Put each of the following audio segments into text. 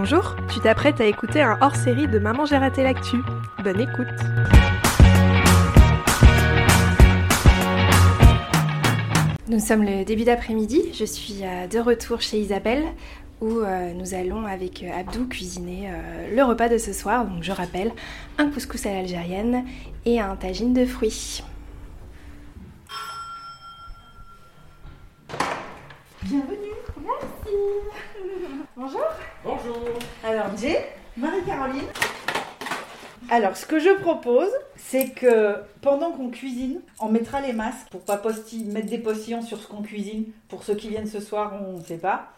Bonjour, tu t'apprêtes à écouter un hors-série de Maman j'ai raté l'actu. Bonne écoute. Nous sommes le début d'après-midi, je suis euh, de retour chez Isabelle où euh, nous allons avec euh, Abdou cuisiner le repas de ce soir. Donc je rappelle, un couscous à l'algérienne et un tagine de fruits. Bienvenue, merci. Bonjour. Bonjour. Alors Jay, Marie-Caroline. Alors ce que je propose, c'est que pendant qu'on cuisine, on mettra les masques pour pas mettre des postillons sur ce qu'on cuisine. Pour ceux qui viennent ce soir, on ne sait pas.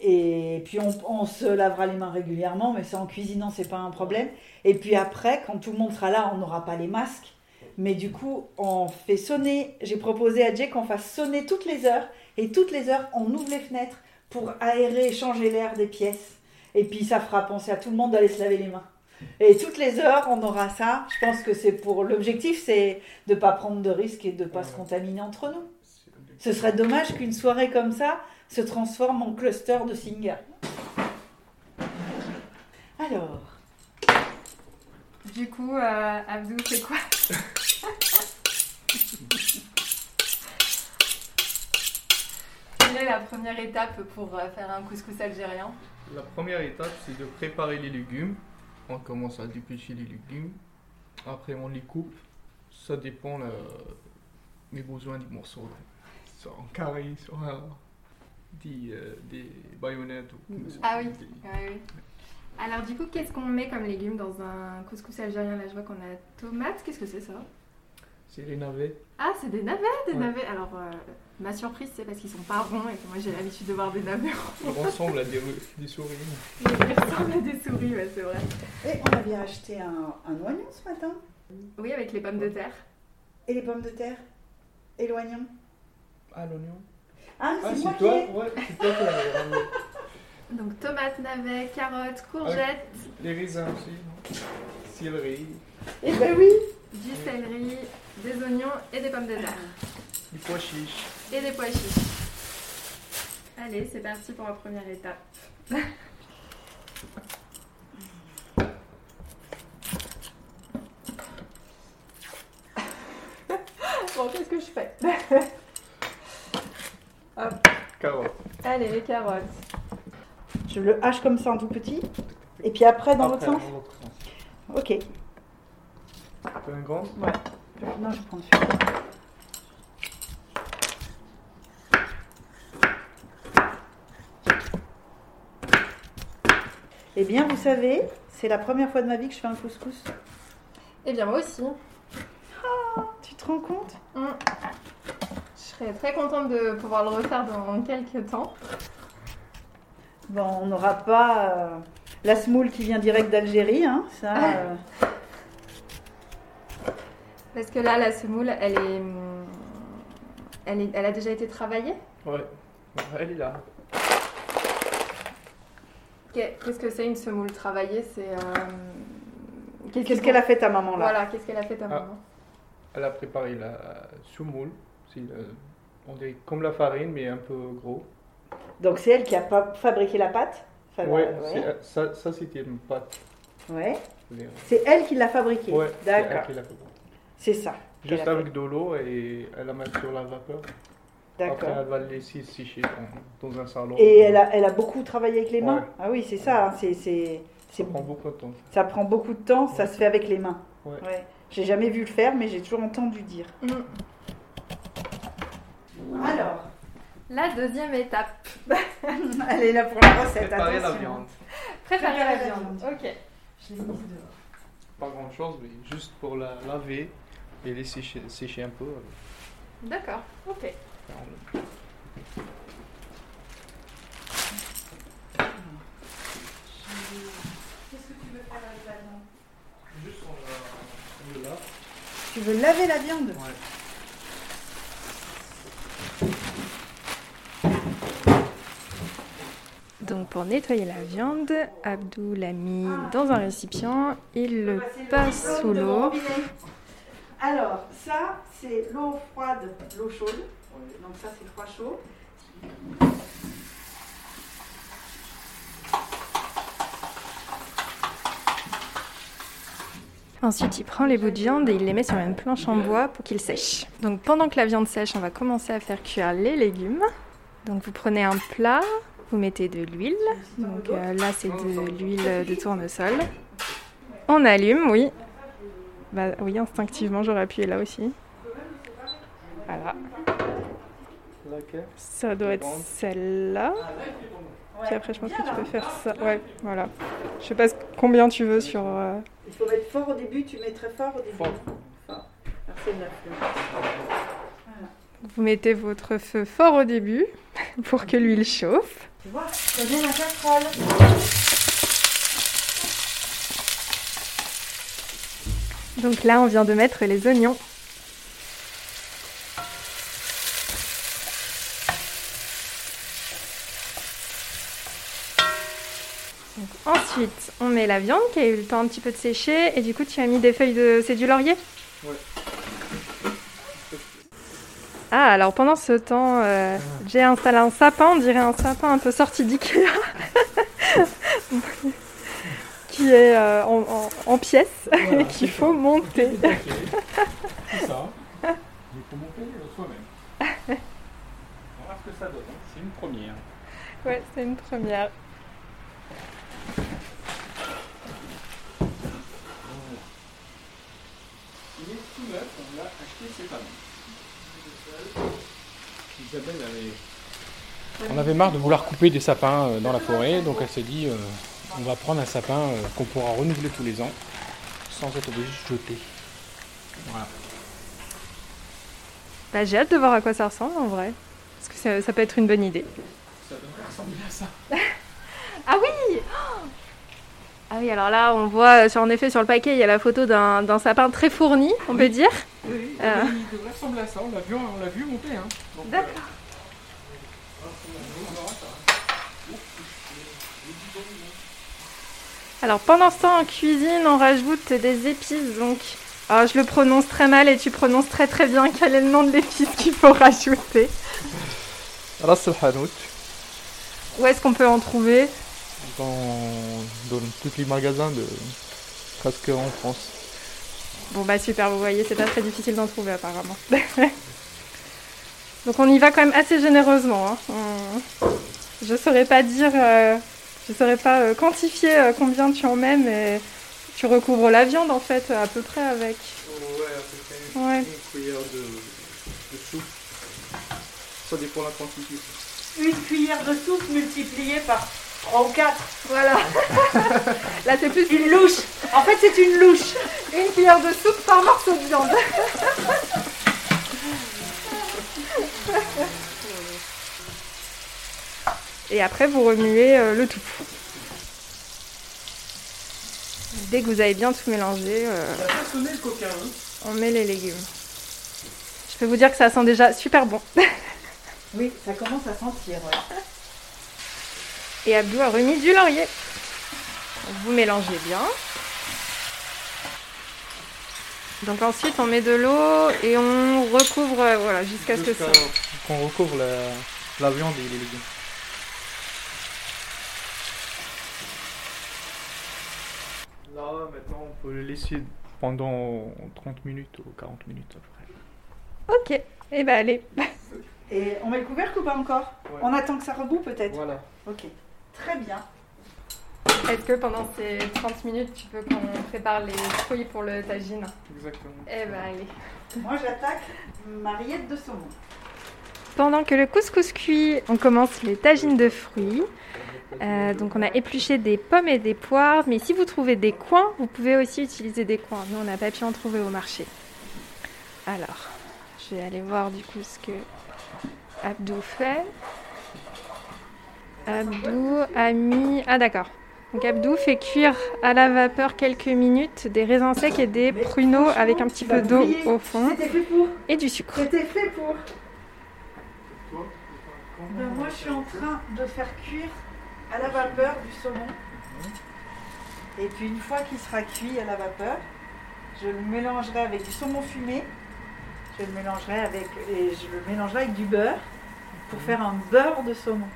Et puis on, on se lavera les mains régulièrement, mais ça en cuisinant, c'est pas un problème. Et puis après, quand tout le monde sera là, on n'aura pas les masques. Mais du coup, on fait sonner. J'ai proposé à Jay qu'on fasse sonner toutes les heures. Et toutes les heures, on ouvre les fenêtres pour aérer et changer l'air des pièces. Et puis ça fera penser à tout le monde d'aller se laver les mains. Et toutes les heures, on aura ça. Je pense que c'est pour l'objectif, c'est de pas prendre de risques et de pas se contaminer entre nous. Ce serait dommage qu'une soirée comme ça se transforme en cluster de singers. Alors, Du coup, euh, Abdou, c'est quoi? Quelle est la première étape pour euh, faire un couscous algérien La première étape, c'est de préparer les légumes. On commence à dépêcher les légumes. Après, on les coupe. Ça dépend euh, des besoins du morceau. Soit en carré, soit des, euh, des baïonnettes. ou- Ah oui. des- Ouais, oui. Alors du coup, qu'est-ce qu'on met comme légumes dans un couscous algérien? Là, je vois qu'on a tomates. Qu'est-ce que c'est ça? C'est les navets. Ah, c'est des navets, des Ouais. navets. Alors, euh, ma surprise, c'est parce qu'ils sont pas ronds et que moi j'ai l'habitude de voir des navets ronds. Ils ressemblent à des, des souris. Ils ressemblent à des souris, ouais, c'est vrai. et on avait acheté un, un oignon ce matin. Oui, avec les pommes de terre. Et les pommes de terre Et l'oignon Ah, l'oignon. Ah, Ah, c'est moi c'est qui toi. Ouais, c'est toi qui ramené. Donc tomates, navets, carottes, courgettes, Les raisins aussi. Céleri, Eh ben oui du céleri, des oignons et des pommes de terre. Du pois chiche. Et des pois chiches. Allez, c'est parti pour la première étape. bon, qu'est-ce que je fais? Carottes. Allez, les carottes. Je le hache comme ça en tout petit. Et puis après, dans l'autre sens? dans l'autre sens. Ok. Tu veux un grand? Non, je prends celui-là. Eh bien, vous savez, c'est la première fois de ma vie que je fais un couscous. Eh bien, moi aussi. Tu te rends compte? Mm. Je serais très contente de pouvoir le refaire dans quelques temps. Bon, on n'aura pas euh, la semoule qui vient direct d'Algérie, hein, ça. euh, Parce que là, la semoule, elle est, hum, elle est, elle a déjà été travaillée? Ouais. Elle est là. Qu'est- Qu'est-ce que c'est une semoule travaillée? C'est euh, Qu'est-ce qu'elle a fait ta maman là? Voilà, qu'est-ce qu'elle a fait ta Ah. maman? Elle a préparé la semoule. C'est euh, on dirait comme la farine, mais un peu gros. Donc c'est elle qui a pas fabriqué la pâte? Enfin, ouais, ouais. c'est- euh, ça, ça c'était une pâte. Ouais. C'est elle qui l'a fabriqué. Ouais, D'accord. C'est ça. Juste avec de l'eau et elle la met sur la vapeur. Après, D'accord. elle va le laisser sécher dans, un salon. Et elle a, elle a beaucoup travaillé avec les mains? Ouais. Ah oui, c'est ça. hein, C'est, c'est, Ça prend beaucoup de temps. ça prend beaucoup de temps, ça se fait avec les mains. Ouais. J'ai jamais vu le faire, mais j'ai toujours entendu dire. Mm. Alors, La deuxième étape. elle est là pour la recette. Préparer la viande. Préparer Préparer la la viande. viande. Ok. Je l'ai mise dehors. Pas grand chose, mais juste pour la laver et laisser sécher, sécher un peu. D'accord. Ok. Faire le- Qu'est-ce que tu veux faire avec la viande Juste on la, on le lave. Tu veux laver la viande Ouais. Donc pour nettoyer la viande, Abdou l'a mis dans un récipient, il le passe sous l'eau. Alors, ça, c'est l'eau froide, l'eau chaude donc ça, c'est trois chauds. Ensuite, il prend les bouts de viande et il les met sur une planche en bois pour qu'ils sèchent. Donc pendant que la viande sèche, on va commencer à faire cuire les légumes. Donc vous prenez un plat, vous mettez de l'huile. Donc euh, là, c'est de l'huile de tournesol. On allume, oui. Bah oui, instinctivement, j'aurais appuyé là aussi. Voilà. Ça doit être celle-là. Puis après, je pense que tu peux faire ça. Ouais, voilà. Je sais pas combien tu veux sur. euh, Il faut mettre fort au début, tu mets très fort au début. Fort. Vous mettez votre feu fort au début pour que l'huile chauffe. Tu vois, c'est bien la casserole. Donc là, on vient de mettre les oignons. Donc, ensuite, on met la viande qui a eu le temps un petit peu de sécher. Et du coup, tu as mis des feuilles de... C'est du laurier Ouais. Ah, alors pendant ce temps, euh, j'ai installé un sapin, on dirait un sapin un peu sorti d'Ikea. qui est euh, en, en- en pièces Voilà, et qu'il faut monter. C'est ça. Il faut monter euh, soi-même. On va voir ce que ça donne. hein. C'est une première. Ouais, c'est une première. Il est tout neuf, on l'a acheté cette année. Isabelle avait. On avait marre de vouloir couper des sapins euh, dans la forêt, donc elle s'est dit euh, on va prendre un sapin euh, qu'on pourra renouveler tous les ans sans être obligé de jeter. Voilà. Bah, j'ai hâte de voir à quoi ça ressemble en vrai. Parce que ça, ça peut être une bonne idée. Ça devrait ressembler à ça. Ah oui Ah oui, alors là, on voit, euh, sur, en effet, sur le paquet, il y a la photo d'un d'un sapin très fourni, on peut dire. Oui, Euh. il devrait ressembler à ça. On l'a vu, on l'a vu monter. Hein. Donc, D'accord. Alors pendant ce temps en cuisine, on rajoute des épices. Donc, alors, je le prononce très mal et tu prononces très très bien. Quel est le nom de l'épice qu'il faut rajouter euh, Ras el Hanout, Où est-ce qu'on peut en trouver? Dans, dans tous les magasins de presque en France. Bon bah super, vous voyez, c'est pas très difficile d'en trouver apparemment. Donc on y va quand même assez généreusement. hein. On- Je saurais pas dire, euh, je saurais pas euh, quantifier euh, combien tu en mets, mais tu recouvres la viande en fait à peu près avec. Ouais, à peu près Ouais. une cuillère de, de soupe. Ça dépend de la quantité. Une cuillère de soupe multipliée par 3 ou 4. Voilà. Là c'est plus Une louche. En fait, c'est une louche. une cuillère de soupe par morceau de viande. Et après, vous remuez euh, le tout. Dès que vous avez bien tout mélangé, euh, hein. on met les légumes. Je peux vous dire que ça sent déjà super bon. Oui, ça commence à sentir. ouais. Et Abdou a remis du laurier. Vous mélangez bien. Donc ensuite, on met de l'eau et on recouvre euh, voilà, jusqu'à ce que ça... Qu'on recouvre la, la viande et les légumes. Là, maintenant, on peut le laisser pendant 30 minutes ou 40 minutes après. Ok, et ben allez. Et on met le couvercle ou pas encore? Ouais. On attend que ça reboue peut-être Voilà. Ok. Très bien. Est-ce que pendant ces 30 minutes, tu veux qu'on prépare les fruits pour le tagine? Exactement. Eh ben allez. Moi, j'attaque ma rillette de saumon. Pendant que le couscous cuit, on commence les tagines de fruits. Euh, donc on a épluché des pommes et des poires, mais si vous trouvez des coins, vous pouvez aussi utiliser des coins. Nous, on n'a pas pu en trouver au marché. Alors, je vais aller voir du coup ce que Abdou fait. Abdou a mis... Ah d'accord. Donc Abdou fait cuire à la vapeur quelques minutes des raisins secs et des pruneaux avec un petit peu d'eau au fond C'était fait pour. et du sucre. C'était fait pour. Ben, moi, je suis en train de faire cuire à la vapeur du saumon. Et puis, une fois qu'il sera cuit à la vapeur, je le mélangerai avec du saumon fumé. Je le mélangerai avec, et je le mélangerai avec du beurre pour faire un beurre de saumon.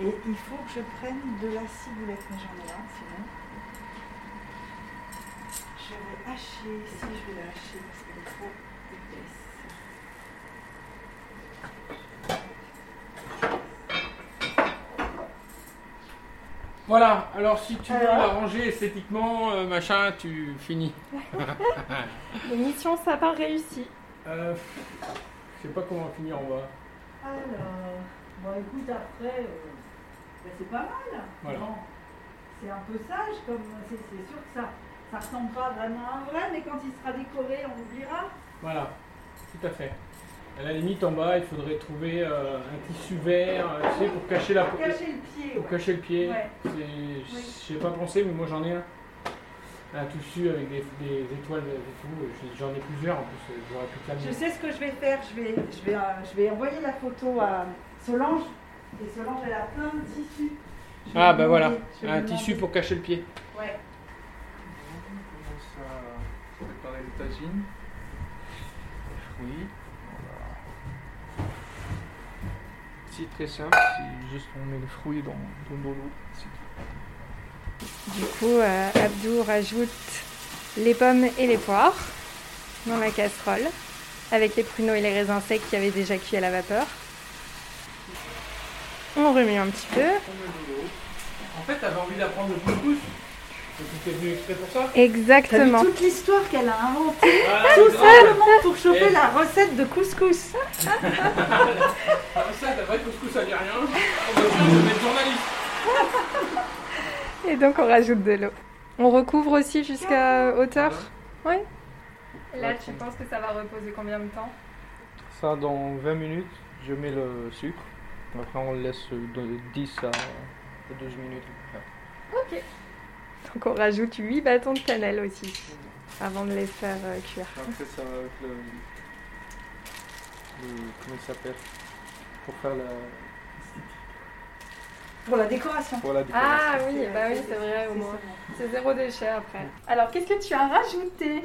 Et il faut que je prenne de la ciboulette, mais j'en ai un sinon. vais hacher, si je vais la hacher parce qu'elle est trop épaisse. Voilà, alors si tu veux Alors l'arranger esthétiquement, euh, machin, tu finis. Mission sapin réussie. Euh, je sais pas comment finir en bas. Alors, bon écoute, après, euh, ben, c'est pas mal. Voilà. Bon, c'est un peu sage, comme c'est sûr que ça ça ressemble pas vraiment à un vrai, mais quand il sera décoré, on oubliera. Voilà, tout à fait. À la limite, en bas, il faudrait trouver euh, un tissu vert, euh, tu sais, pour cacher la Pour cacher le pied. Pour ouais. cacher le pied. Ouais. Sais pas pensé, mais moi j'en ai un. Un tissu avec des, des étoiles et tout. J'en ai plusieurs en plus, j'aurais pu Je sais ce que je vais faire. Je vais, je vais, euh, je vais envoyer la photo à Solange. Et Solange, elle a plein de tissus. Je Ah bah voilà, un tissu pour cacher le pied. Ouais. On commence à préparer le tagine. Les fruits. Voilà. C'est très simple, c'est juste on met les fruits dans, dans l'eau. c'est tout. Du coup, euh, Abdou rajoute les pommes et les poires dans la casserole avec les pruneaux et les raisins secs qui avaient déjà cuit à la vapeur. On remet un petit peu. On met de l'eau. En fait, t'avais envie d'apprendre le couscous Donc tu es venu exprès pour ça vu Exactement. toute l'histoire qu'elle a inventée Voilà, tout simplement pour choper Et- la recette de couscous. Ça, t'as pas de couscous, ça dit rien. On va journaliste. Et donc on rajoute de l'eau. On recouvre aussi jusqu'à hauteur. Oui. Et là, tu penses que ça va reposer combien de temps? Ça, dans 20 minutes, je mets le sucre. Après, on le laisse de 10 à 12 minutes. à peu près. Donc on rajoute 8 bâtons de cannelle aussi avant de les faire euh, cuire. Après, ça va avec le. le comment il s'appelle? Pour faire la. Pour la décoration. Pour la décoration. Ah oui, bah oui, c'est vrai, au moins. C'est zéro déchet après. Alors, qu'est-ce que tu as rajouté?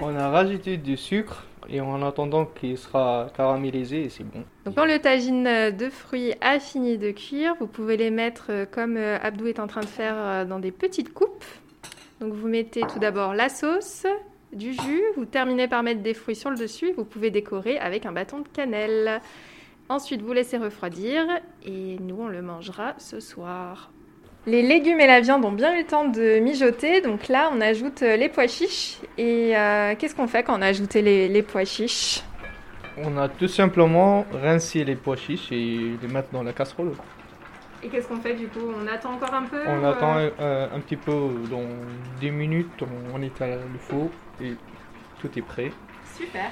On a rajouté du sucre et en attendant qu'il sera caramélisé, c'est bon. Donc quand le tagine de fruits a fini de cuire, vous pouvez les mettre euh, comme euh, Abdou est en train de faire euh, dans des petites coupes. Donc vous mettez tout d'abord la sauce, du jus, vous terminez par mettre des fruits sur le dessus vous pouvez décorer avec un bâton de cannelle. Ensuite vous laissez refroidir et nous on le mangera ce soir. Les légumes et la viande ont bien eu le temps de mijoter, donc là on ajoute euh, les pois chiches. Et euh, qu'est-ce qu'on fait quand on a ajouté les, les pois chiches? On a tout simplement rincé les pois chiches et les mettre dans la casserole. Et qu'est-ce qu'on fait du coup? On attend encore un peu On ou, attend euh, un petit peu, dans 10 minutes, on, éteint le four et tout est prêt. Super.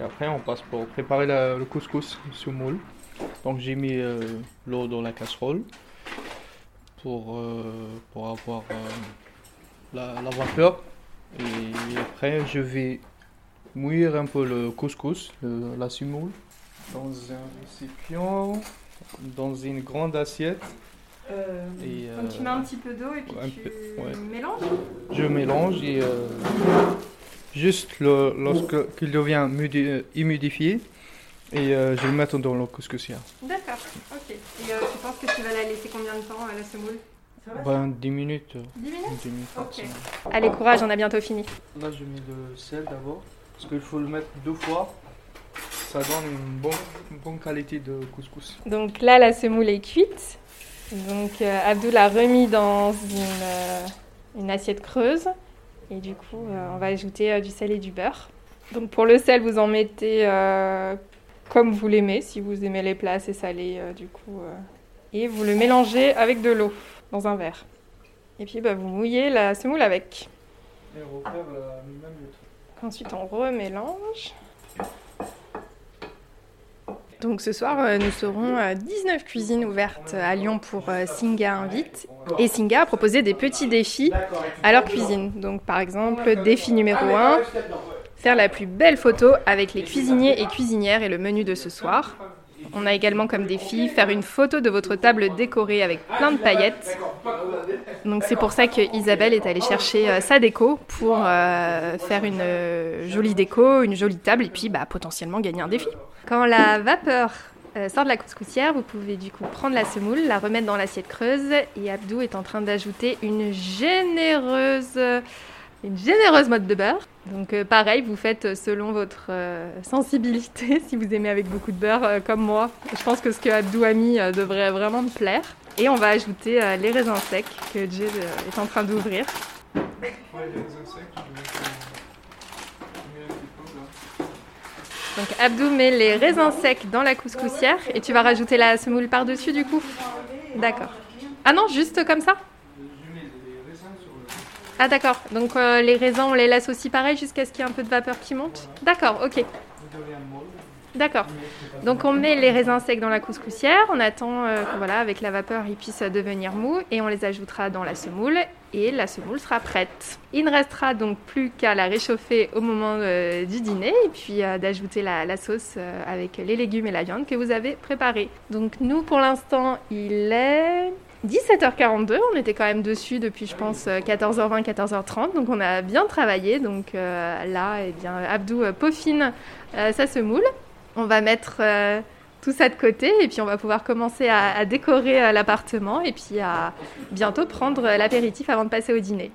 Et après, on passe pour préparer la- le couscous sous moule. Donc, j'ai mis euh, l'eau dans la casserole pour, euh, pour avoir euh, la, la vapeur. Et après, je vais mouiller un peu le couscous, le- la semoule, dans un récipient, dans une grande assiette. Euh, Et, Donc tu mets un petit peu d'eau et puis tu peu, ouais. mélanges je mélange et euh, juste le, lorsque qu'il devient humidifié et euh, je le mets dans le couscoussière. D'accord, ok. Et euh, tu penses que tu vas la laisser combien de temps à la semoule ça va, Ben, 10 minutes. euh, 10 minutes? 10 minutes Ok. Allez courage, on a bientôt fini. Là, je mets le sel d'abord parce qu'il faut le mettre deux fois. Ça donne une bonne, une bonne qualité de couscous. Donc là, la semoule est cuite. Donc euh, Abdou l'a remis dans une, euh, une assiette creuse. Et du coup, euh, on va ajouter euh, du sel et du beurre. Donc pour le sel, vous en mettez euh, comme vous l'aimez, si vous aimez les plats assez salés, euh, du coup. euh. et vous le mélangez avec de l'eau dans un verre. Et puis bah, vous mouillez la semoule avec. Et refaire le même le truc. Ensuite, on remélange. Donc ce soir, euh, nous serons euh, 19 cuisines ouvertes à Lyon pour Singa Invite. Et Singa a proposé des petits défis à leur cuisine. Donc par exemple, défi numéro 1, faire la plus belle photo avec les cuisiniers et cuisinières et le menu de ce soir. On a également comme défi faire une photo de votre table décorée avec plein de paillettes. Donc c'est pour ça que Isabelle est allée chercher euh, sa déco pour euh, faire une euh, jolie déco, une jolie table et puis bah, potentiellement gagner un défi. Quand la vapeur sort de la couscoussière, vous pouvez du coup prendre la semoule, la remettre dans l'assiette creuse et Abdou est en train d'ajouter une généreuse une généreuse mode de beurre. Donc euh, pareil, vous faites selon votre euh, sensibilité, si vous aimez avec beaucoup de beurre euh, comme moi. Je pense que ce que Abdou a mis euh, devrait vraiment me plaire. Et on va ajouter euh, les raisins secs que euh, est en train d'ouvrir. Donc Abdou met les raisins secs dans la couscoussière et tu vas rajouter la semoule par-dessus du coup? D'accord. Ah non, juste comme ça Je mets les raisins sur le. Ah d'accord. Donc euh, les raisins, on les laisse aussi pareil jusqu'à ce qu'il y ait un peu de vapeur qui monte D'accord, ok. D'accord. Donc on met les raisins secs dans la couscoussière, on attend euh, voilà, avec la vapeur ils puissent devenir mous et on les ajoutera dans la semoule et la semoule sera prête. Il ne restera donc plus qu'à la réchauffer au moment euh, du dîner et puis euh, d'ajouter la, sauce avec les légumes et la viande que vous avez préparés. Donc nous pour l'instant il est 17h42, on était quand même dessus depuis je pense euh, 14h20, 14h30, donc on a bien travaillé. Donc euh, là, eh bien, Abdou euh, peaufine euh, sa semoule. On va mettre euh, tout ça de côté et puis on va pouvoir commencer à, à décorer euh, l'appartement et puis à bientôt prendre euh, l'apéritif avant de passer au dîner.